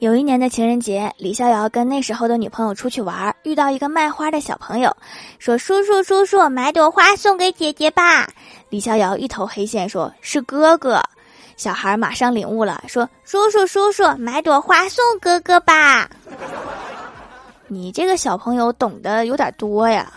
有一年的情人节，李逍遥跟那时候的女朋友出去玩，遇到一个卖花的小朋友，说：“叔叔叔叔，买朵花送给姐姐吧。”李逍遥一头黑线，说是哥哥。小孩马上领悟了，说：“叔叔叔叔，买朵花送哥哥吧。”你这个小朋友懂得有点多呀。